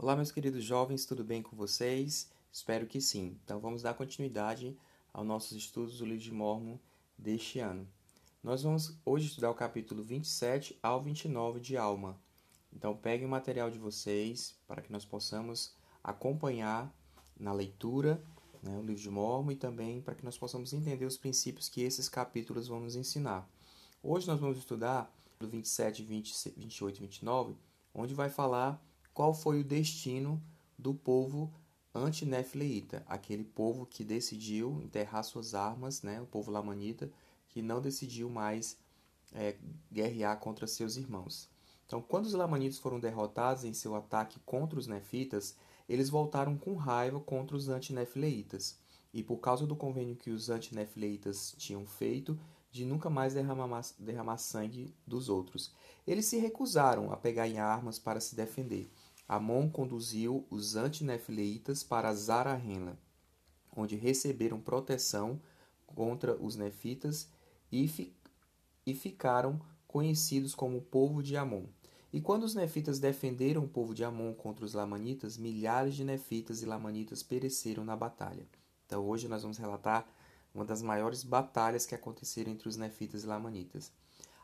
Olá, meus queridos jovens, tudo bem com vocês? Espero que sim. Então, vamos dar continuidade aos nossos estudos do livro de Mormon deste ano. Nós vamos hoje estudar o capítulo 27 ao 29 de Alma. Então, peguem o material de vocês para que nós possamos acompanhar na leitura né, o livro de Mormon e também para que nós possamos entender os princípios que esses capítulos vão nos ensinar. Hoje nós vamos estudar do 27, 20, 28 e 29, onde vai falar qual foi o destino do povo antinefleita, aquele povo que decidiu enterrar suas armas, né, o povo lamanita, que não decidiu mais é, guerrear contra seus irmãos. Então, quando os lamanitas foram derrotados em seu ataque contra os nefitas, eles voltaram com raiva contra os antinefleitas. E por causa do convênio que os antinefleitas tinham feito, de nunca mais derramar, derramar sangue dos outros. Eles se recusaram a pegar em armas para se defender. Amon conduziu os antinefileitas para Zarahena, onde receberam proteção contra os nefitas e, fi e ficaram conhecidos como o povo de Amon. E quando os nefitas defenderam o povo de Amon contra os lamanitas, milhares de nefitas e lamanitas pereceram na batalha. Então hoje nós vamos relatar uma das maiores batalhas que aconteceram entre os nefitas e lamanitas.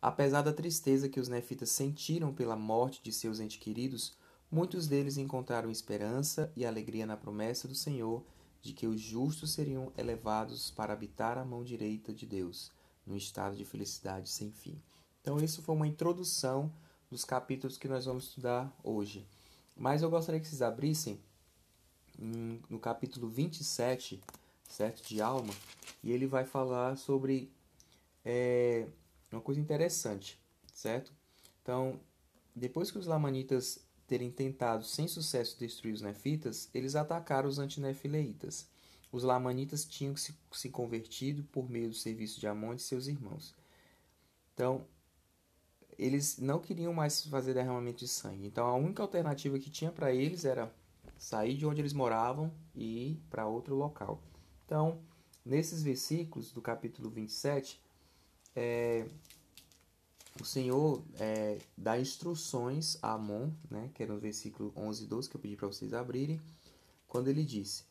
Apesar da tristeza que os nefitas sentiram pela morte de seus entes queridos, Muitos deles encontraram esperança e alegria na promessa do Senhor de que os justos seriam elevados para habitar a mão direita de Deus, num estado de felicidade sem fim. Então, isso foi uma introdução dos capítulos que nós vamos estudar hoje. Mas eu gostaria que vocês abrissem no capítulo 27, certo? De Alma, e ele vai falar sobre é, uma coisa interessante, certo? Então, depois que os Lamanitas terem tentado sem sucesso destruir os nefitas, eles atacaram os antinefileitas. Os lamanitas tinham se, se convertido por meio do serviço de Amon e seus irmãos. Então, eles não queriam mais fazer derramamento de sangue. Então, a única alternativa que tinha para eles era sair de onde eles moravam e ir para outro local. Então, nesses versículos do capítulo 27, é, o Senhor é, dá instruções a Amon, né, que era no versículo 11 e 12, que eu pedi para vocês abrirem, quando ele disse: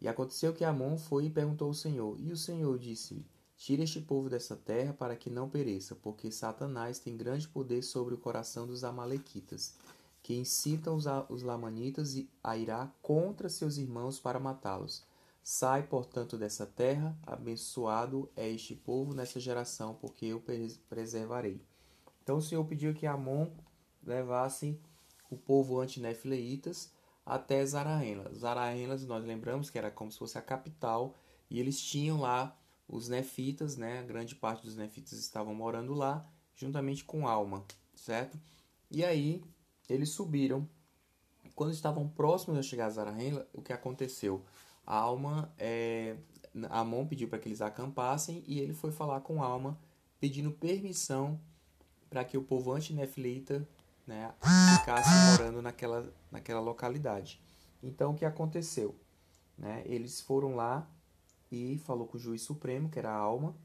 E aconteceu que Amon foi e perguntou ao Senhor, e o Senhor disse: Tira este povo dessa terra para que não pereça, porque Satanás tem grande poder sobre o coração dos Amalequitas, que incitam os, os Lamanitas a irá contra seus irmãos para matá-los. Sai, portanto, dessa terra, abençoado é este povo nessa geração, porque eu preservarei. Então o Senhor pediu que Amon levasse o povo antinefleitas até Zarahena. Zarahena, nós lembramos que era como se fosse a capital, e eles tinham lá os nefitas, né? A grande parte dos nefitas estavam morando lá, juntamente com Alma, certo? E aí eles subiram. Quando estavam próximos a chegar a Zarahena, o que aconteceu? A Alma, é, Amon pediu para que eles acampassem e ele foi falar com Alma, pedindo permissão para que o povo antinefilita né, ficasse morando naquela, naquela localidade. Então, o que aconteceu? Né? Eles foram lá e falou com o juiz supremo, que era a Alma,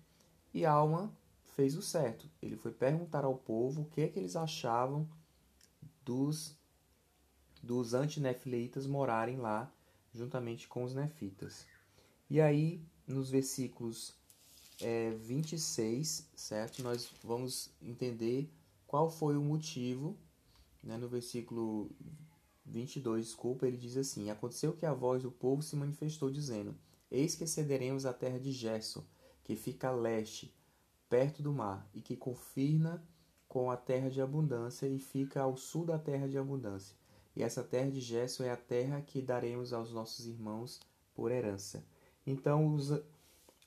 e a Alma fez o certo. Ele foi perguntar ao povo o que, é que eles achavam dos, dos antinefileitas morarem lá juntamente com os nefitas. E aí, nos versículos é, 26, certo? Nós vamos entender qual foi o motivo, né? no versículo 22, desculpa, ele diz assim: Aconteceu que a voz do povo se manifestou, dizendo: Eis que cederemos a terra de Gerson, que fica a leste, perto do mar, e que confirma com a terra de abundância e fica ao sul da terra de abundância. E essa terra de Gerson é a terra que daremos aos nossos irmãos por herança. Então, os,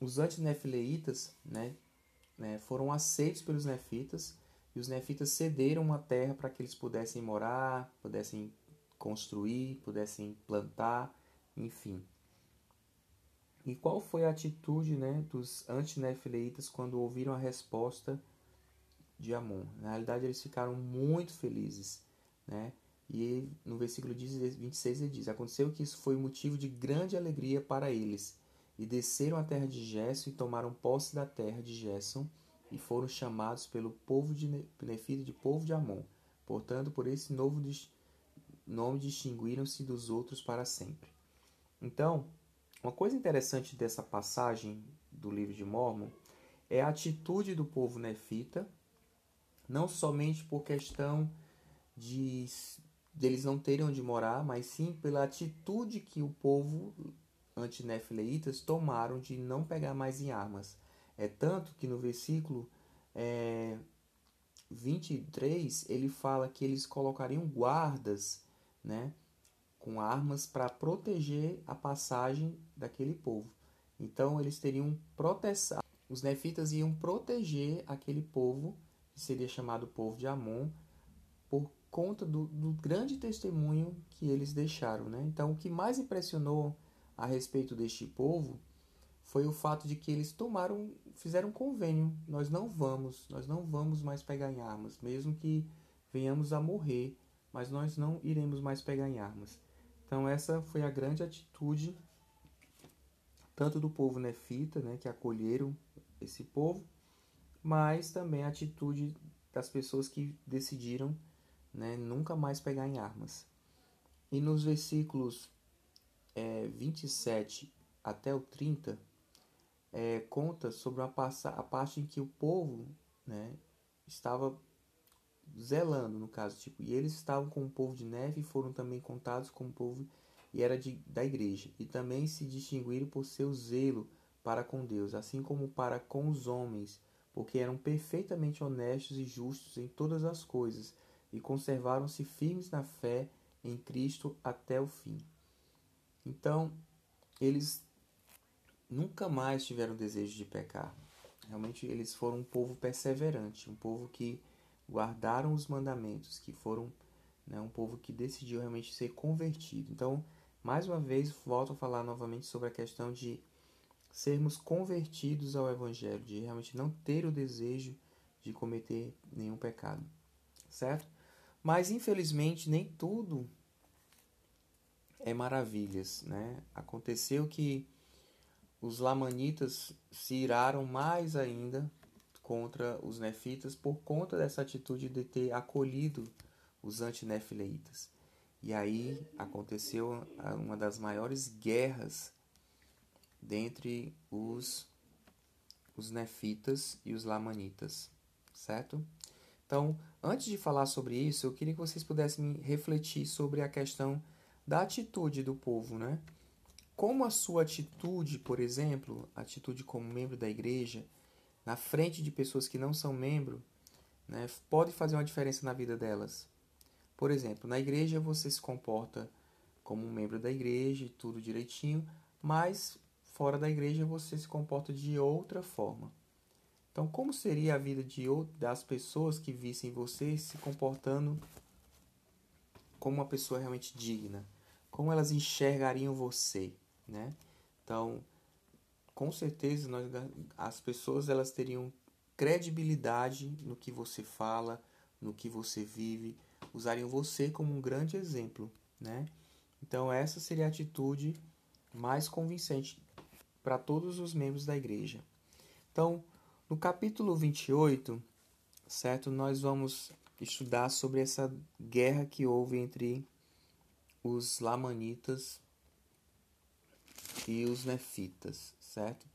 os antinefileitas né, né, foram aceitos pelos nefitas e os nefitas cederam uma terra para que eles pudessem morar, pudessem construir, pudessem plantar, enfim. E qual foi a atitude né, dos antinefileitas quando ouviram a resposta de Amon? Na realidade, eles ficaram muito felizes. Né? E no versículo 26 ele diz: Aconteceu que isso foi motivo de grande alegria para eles e desceram à terra de Gerson e tomaram posse da terra de Gerson e foram chamados pelo povo de Nefita de povo de Amon. Portanto, por esse novo nome distinguiram-se dos outros para sempre. Então, uma coisa interessante dessa passagem do livro de Mormon é a atitude do povo nefita, não somente por questão de deles não terem onde morar, mas sim pela atitude que o povo antinefileitas tomaram de não pegar mais em armas. É tanto que no versículo é, 23 ele fala que eles colocariam guardas né, com armas para proteger a passagem daquele povo. Então eles teriam proteção. Os nefitas iam proteger aquele povo, que seria chamado povo de Amon, por conta do, do grande testemunho que eles deixaram. Né? Então o que mais impressionou a respeito deste povo foi o fato de que eles tomaram, fizeram um convênio. Nós não vamos, nós não vamos mais pegar em armas, mesmo que venhamos a morrer, mas nós não iremos mais pegar em armas. Então essa foi a grande atitude tanto do povo nefita, né, que acolheram esse povo, mas também a atitude das pessoas que decidiram né, nunca mais pegar em armas. E nos versículos é, 27 até o 30, é, conta sobre a, a parte em que o povo né, estava zelando, no caso, tipo, e eles estavam com o povo de neve e foram também contados como povo e era de, da igreja, e também se distinguiram por seu zelo para com Deus, assim como para com os homens, porque eram perfeitamente honestos e justos em todas as coisas, e conservaram-se firmes na fé em Cristo até o fim. Então, eles nunca mais tiveram desejo de pecar. Realmente eles foram um povo perseverante, um povo que guardaram os mandamentos, que foram né, um povo que decidiu realmente ser convertido. Então, mais uma vez, volto a falar novamente sobre a questão de sermos convertidos ao Evangelho, de realmente não ter o desejo de cometer nenhum pecado, certo? Mas infelizmente nem tudo é maravilhas, né? Aconteceu que os lamanitas se iraram mais ainda contra os nefitas por conta dessa atitude de ter acolhido os antinefileitas. E aí aconteceu uma das maiores guerras dentre os, os nefitas e os lamanitas, certo? Então, antes de falar sobre isso, eu queria que vocês pudessem refletir sobre a questão da atitude do povo, né? Como a sua atitude, por exemplo, atitude como membro da igreja, na frente de pessoas que não são membro, né, pode fazer uma diferença na vida delas. Por exemplo, na igreja você se comporta como um membro da igreja e tudo direitinho, mas fora da igreja você se comporta de outra forma. Então, como seria a vida de das pessoas que vissem você se comportando como uma pessoa realmente digna? Como elas enxergariam você, né? Então, com certeza nós, as pessoas elas teriam credibilidade no que você fala, no que você vive, usariam você como um grande exemplo, né? Então essa seria a atitude mais convincente para todos os membros da igreja. Então, no capítulo 28, certo, nós vamos estudar sobre essa guerra que houve entre os Lamanitas e os Nefitas, certo?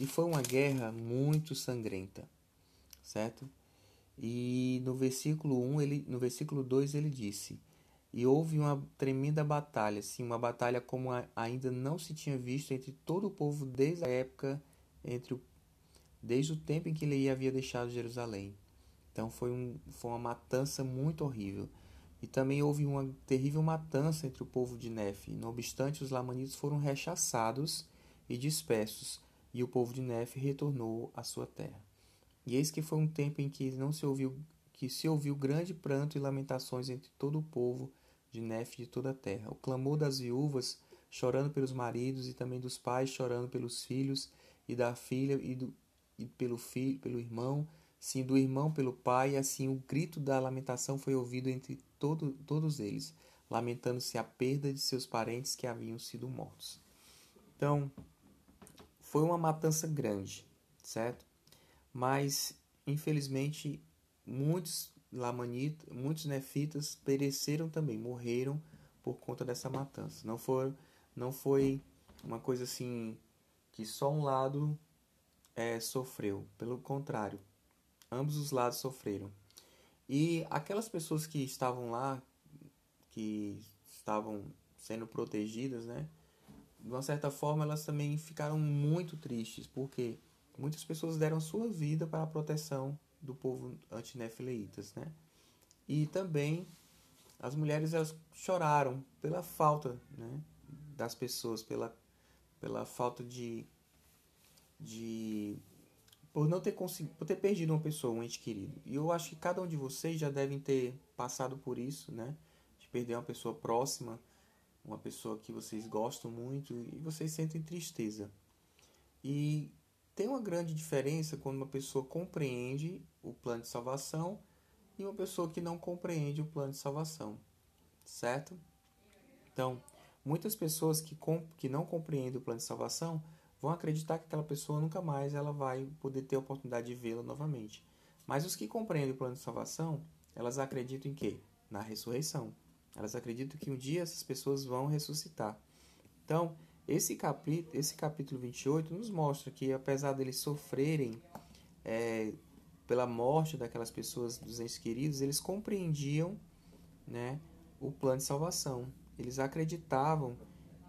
E foi uma guerra muito sangrenta, certo? E no versículo 1, ele, no versículo 2 ele disse: E houve uma tremenda batalha, sim, uma batalha como ainda não se tinha visto entre todo o povo desde a época entre o, desde o tempo em que ele havia deixado Jerusalém. Então foi, um, foi uma matança muito horrível. E também houve uma terrível matança entre o povo de Nefe. Não obstante, os lamanitas foram rechaçados e dispersos, e o povo de Nefe retornou à sua terra. E eis que foi um tempo em que não se ouviu que se ouviu grande pranto e lamentações entre todo o povo de Nefe e de toda a terra. O clamor das viúvas chorando pelos maridos e também dos pais chorando pelos filhos e da filha e, do, e pelo filho, pelo irmão sim do irmão pelo pai, assim o grito da lamentação foi ouvido entre todo, todos eles, lamentando-se a perda de seus parentes que haviam sido mortos. Então, foi uma matança grande, certo? Mas, infelizmente, muitos lamanitas, muitos nefitas pereceram também, morreram por conta dessa matança. Não foi, não foi uma coisa assim que só um lado é, sofreu. Pelo contrário, ambos os lados sofreram. E aquelas pessoas que estavam lá, que estavam sendo protegidas, né? De uma certa forma, elas também ficaram muito tristes, porque muitas pessoas deram sua vida para a proteção do povo antinefileitas, né? E também as mulheres elas choraram pela falta, né, das pessoas, pela pela falta de de por não ter conseguido, por ter perdido uma pessoa, um ente querido. E eu acho que cada um de vocês já devem ter passado por isso, né? De perder uma pessoa próxima, uma pessoa que vocês gostam muito e vocês sentem tristeza. E tem uma grande diferença quando uma pessoa compreende o plano de salvação e uma pessoa que não compreende o plano de salvação, certo? Então, muitas pessoas que, que não compreendem o plano de salvação vão acreditar que aquela pessoa nunca mais ela vai poder ter a oportunidade de vê-la novamente. Mas os que compreendem o plano de salvação, elas acreditam em quê? Na ressurreição. Elas acreditam que um dia essas pessoas vão ressuscitar. Então, esse capítulo, esse capítulo 28 nos mostra que, apesar deles sofrerem é, pela morte daquelas pessoas, dos entes queridos, eles compreendiam né, o plano de salvação. Eles acreditavam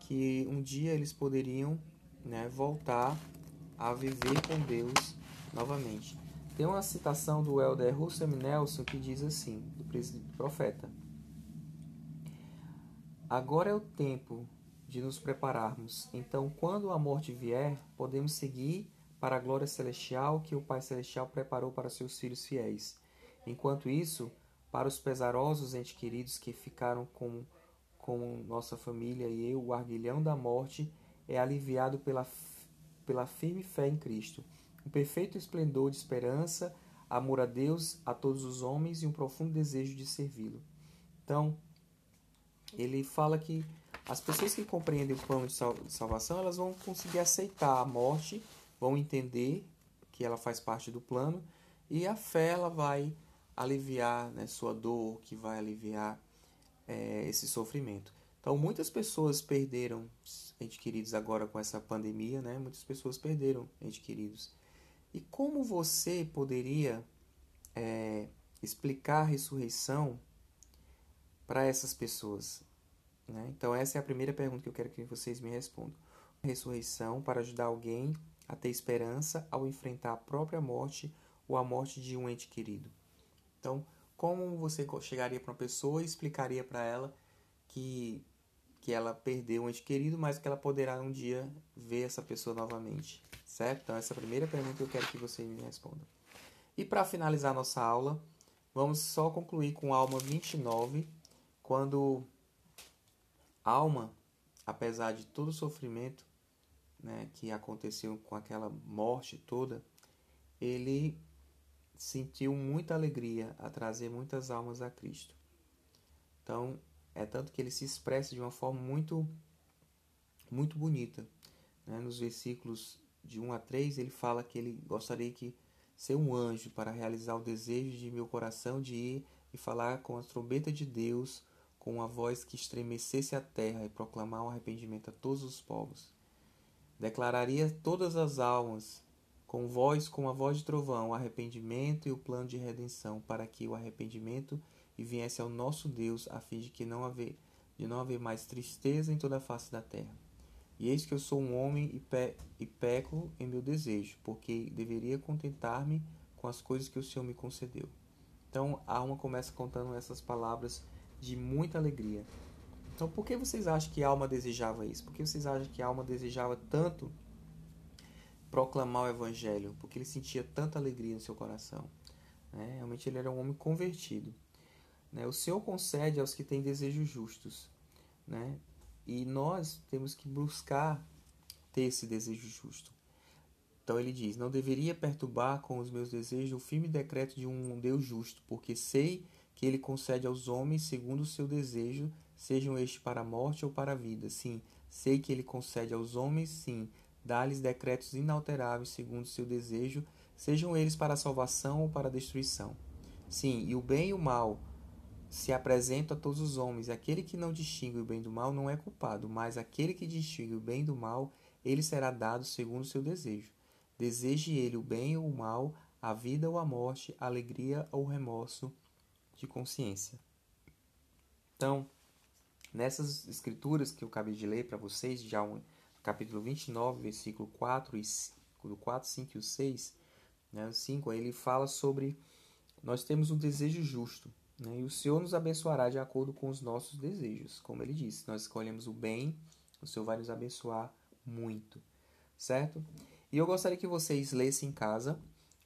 que um dia eles poderiam né, voltar a viver com Deus novamente. Tem uma citação do Elder Russell Nelson que diz assim, do profeta: Agora é o tempo de nos prepararmos. Então, quando a morte vier, podemos seguir para a glória celestial que o Pai celestial preparou para seus filhos fiéis. Enquanto isso, para os pesarosos entes queridos que ficaram com, com nossa família e eu, o arguilhão da morte é aliviado pela, pela firme fé em Cristo, um perfeito esplendor de esperança, amor a Deus, a todos os homens e um profundo desejo de servi-lo. Então, ele fala que as pessoas que compreendem o plano de salvação, elas vão conseguir aceitar a morte, vão entender que ela faz parte do plano e a fé ela vai aliviar né, sua dor, que vai aliviar é, esse sofrimento. Então, muitas pessoas perderam entes queridos agora com essa pandemia, né? Muitas pessoas perderam entes queridos. E como você poderia é, explicar a ressurreição para essas pessoas? Né? Então, essa é a primeira pergunta que eu quero que vocês me respondam. Ressurreição para ajudar alguém a ter esperança ao enfrentar a própria morte ou a morte de um ente querido. Então, como você chegaria para uma pessoa e explicaria para ela que que ela perdeu um ente querido, mas que ela poderá um dia ver essa pessoa novamente, certo? Então, essa é a primeira pergunta que eu quero que você me responda. E para finalizar nossa aula, vamos só concluir com Alma 29, quando Alma, apesar de todo o sofrimento né, que aconteceu com aquela morte toda, ele sentiu muita alegria a trazer muitas almas a Cristo. Então, é tanto que ele se expressa de uma forma muito, muito bonita. Né? Nos versículos de 1 a 3, ele fala que ele gostaria que ser um anjo para realizar o desejo de meu coração de ir e falar com a trombeta de Deus, com uma voz que estremecesse a terra e proclamar o arrependimento a todos os povos. Declararia todas as almas, com voz como a voz de trovão, o arrependimento e o plano de redenção, para que o arrependimento e viesse ao nosso Deus, a fim de que não haver, de não haver mais tristeza em toda a face da terra. E eis que eu sou um homem e, pe e peco em meu desejo, porque deveria contentar-me com as coisas que o Senhor me concedeu. Então a alma começa contando essas palavras de muita alegria. Então por que vocês acham que a alma desejava isso? Por que vocês acham que a alma desejava tanto proclamar o evangelho? Porque ele sentia tanta alegria no seu coração. Né? Realmente ele era um homem convertido. Né? O Senhor concede aos que têm desejos justos. Né? E nós temos que buscar ter esse desejo justo. Então ele diz: Não deveria perturbar com os meus desejos o firme decreto de um Deus justo, porque sei que ele concede aos homens segundo o seu desejo, sejam estes para a morte ou para a vida. Sim, sei que ele concede aos homens, sim, dá-lhes decretos inalteráveis segundo o seu desejo, sejam eles para a salvação ou para a destruição. Sim, e o bem e o mal se apresentam a todos os homens. Aquele que não distingue o bem do mal não é culpado, mas aquele que distingue o bem do mal, ele será dado segundo o seu desejo. Deseje ele o bem ou o mal, a vida ou a morte, a alegria ou o remorso de consciência. Então, nessas escrituras que eu acabei de ler para vocês, já um, capítulo 29, versículo 4 e do 4, 5 e 6, né, o 5, ele fala sobre nós temos um desejo justo, né, e o Senhor nos abençoará de acordo com os nossos desejos. Como ele disse, nós escolhemos o bem, o Senhor vai nos abençoar muito, certo? E eu gostaria que vocês lessem em casa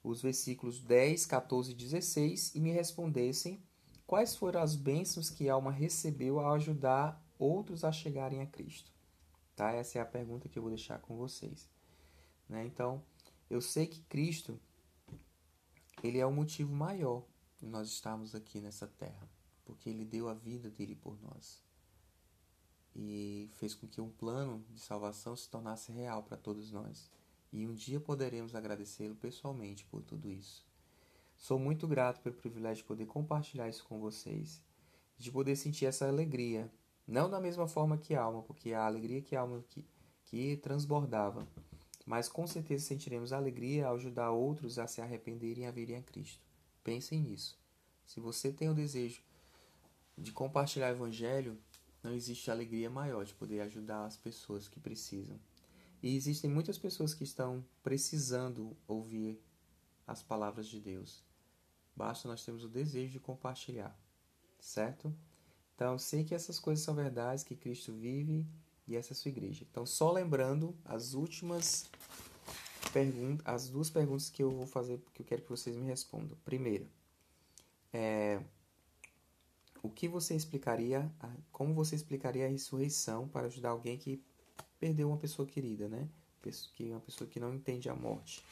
os versículos 10, 14 e 16 e me respondessem quais foram as bênçãos que a alma recebeu ao ajudar outros a chegarem a Cristo. Tá? Essa é a pergunta que eu vou deixar com vocês. Né? Então, eu sei que Cristo ele é o motivo maior nós estarmos aqui nessa terra, porque ele deu a vida dele por nós e fez com que um plano de salvação se tornasse real para todos nós. E um dia poderemos agradecê-lo pessoalmente por tudo isso. Sou muito grato pelo privilégio de poder compartilhar isso com vocês, de poder sentir essa alegria, não da mesma forma que a alma, porque a alegria que a alma que, que transbordava, mas com certeza sentiremos alegria ao ajudar outros a se arrependerem e a virem a Cristo. Pensem nisso. Se você tem o desejo de compartilhar o Evangelho, não existe alegria maior de poder ajudar as pessoas que precisam. E existem muitas pessoas que estão precisando ouvir as palavras de Deus. Basta nós termos o desejo de compartilhar, certo? Então, sei que essas coisas são verdades, que Cristo vive e essa é a sua igreja. Então, só lembrando as últimas perguntas, as duas perguntas que eu vou fazer, que eu quero que vocês me respondam. Primeira, é, o que você explicaria, como você explicaria a ressurreição para ajudar alguém que perdeu uma pessoa querida, né? Que é uma pessoa que não entende a morte.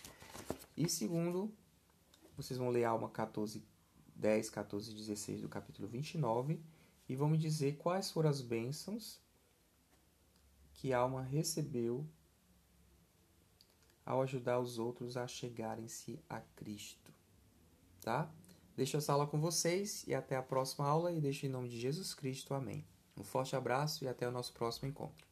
E segundo, vocês vão ler Alma 14, 10, 14 e 16 do capítulo 29 e vão me dizer quais foram as bênçãos que a alma recebeu ao ajudar os outros a chegarem-se a Cristo. Tá? Deixo essa aula com vocês e até a próxima aula e deixo em nome de Jesus Cristo. Amém. Um forte abraço e até o nosso próximo encontro.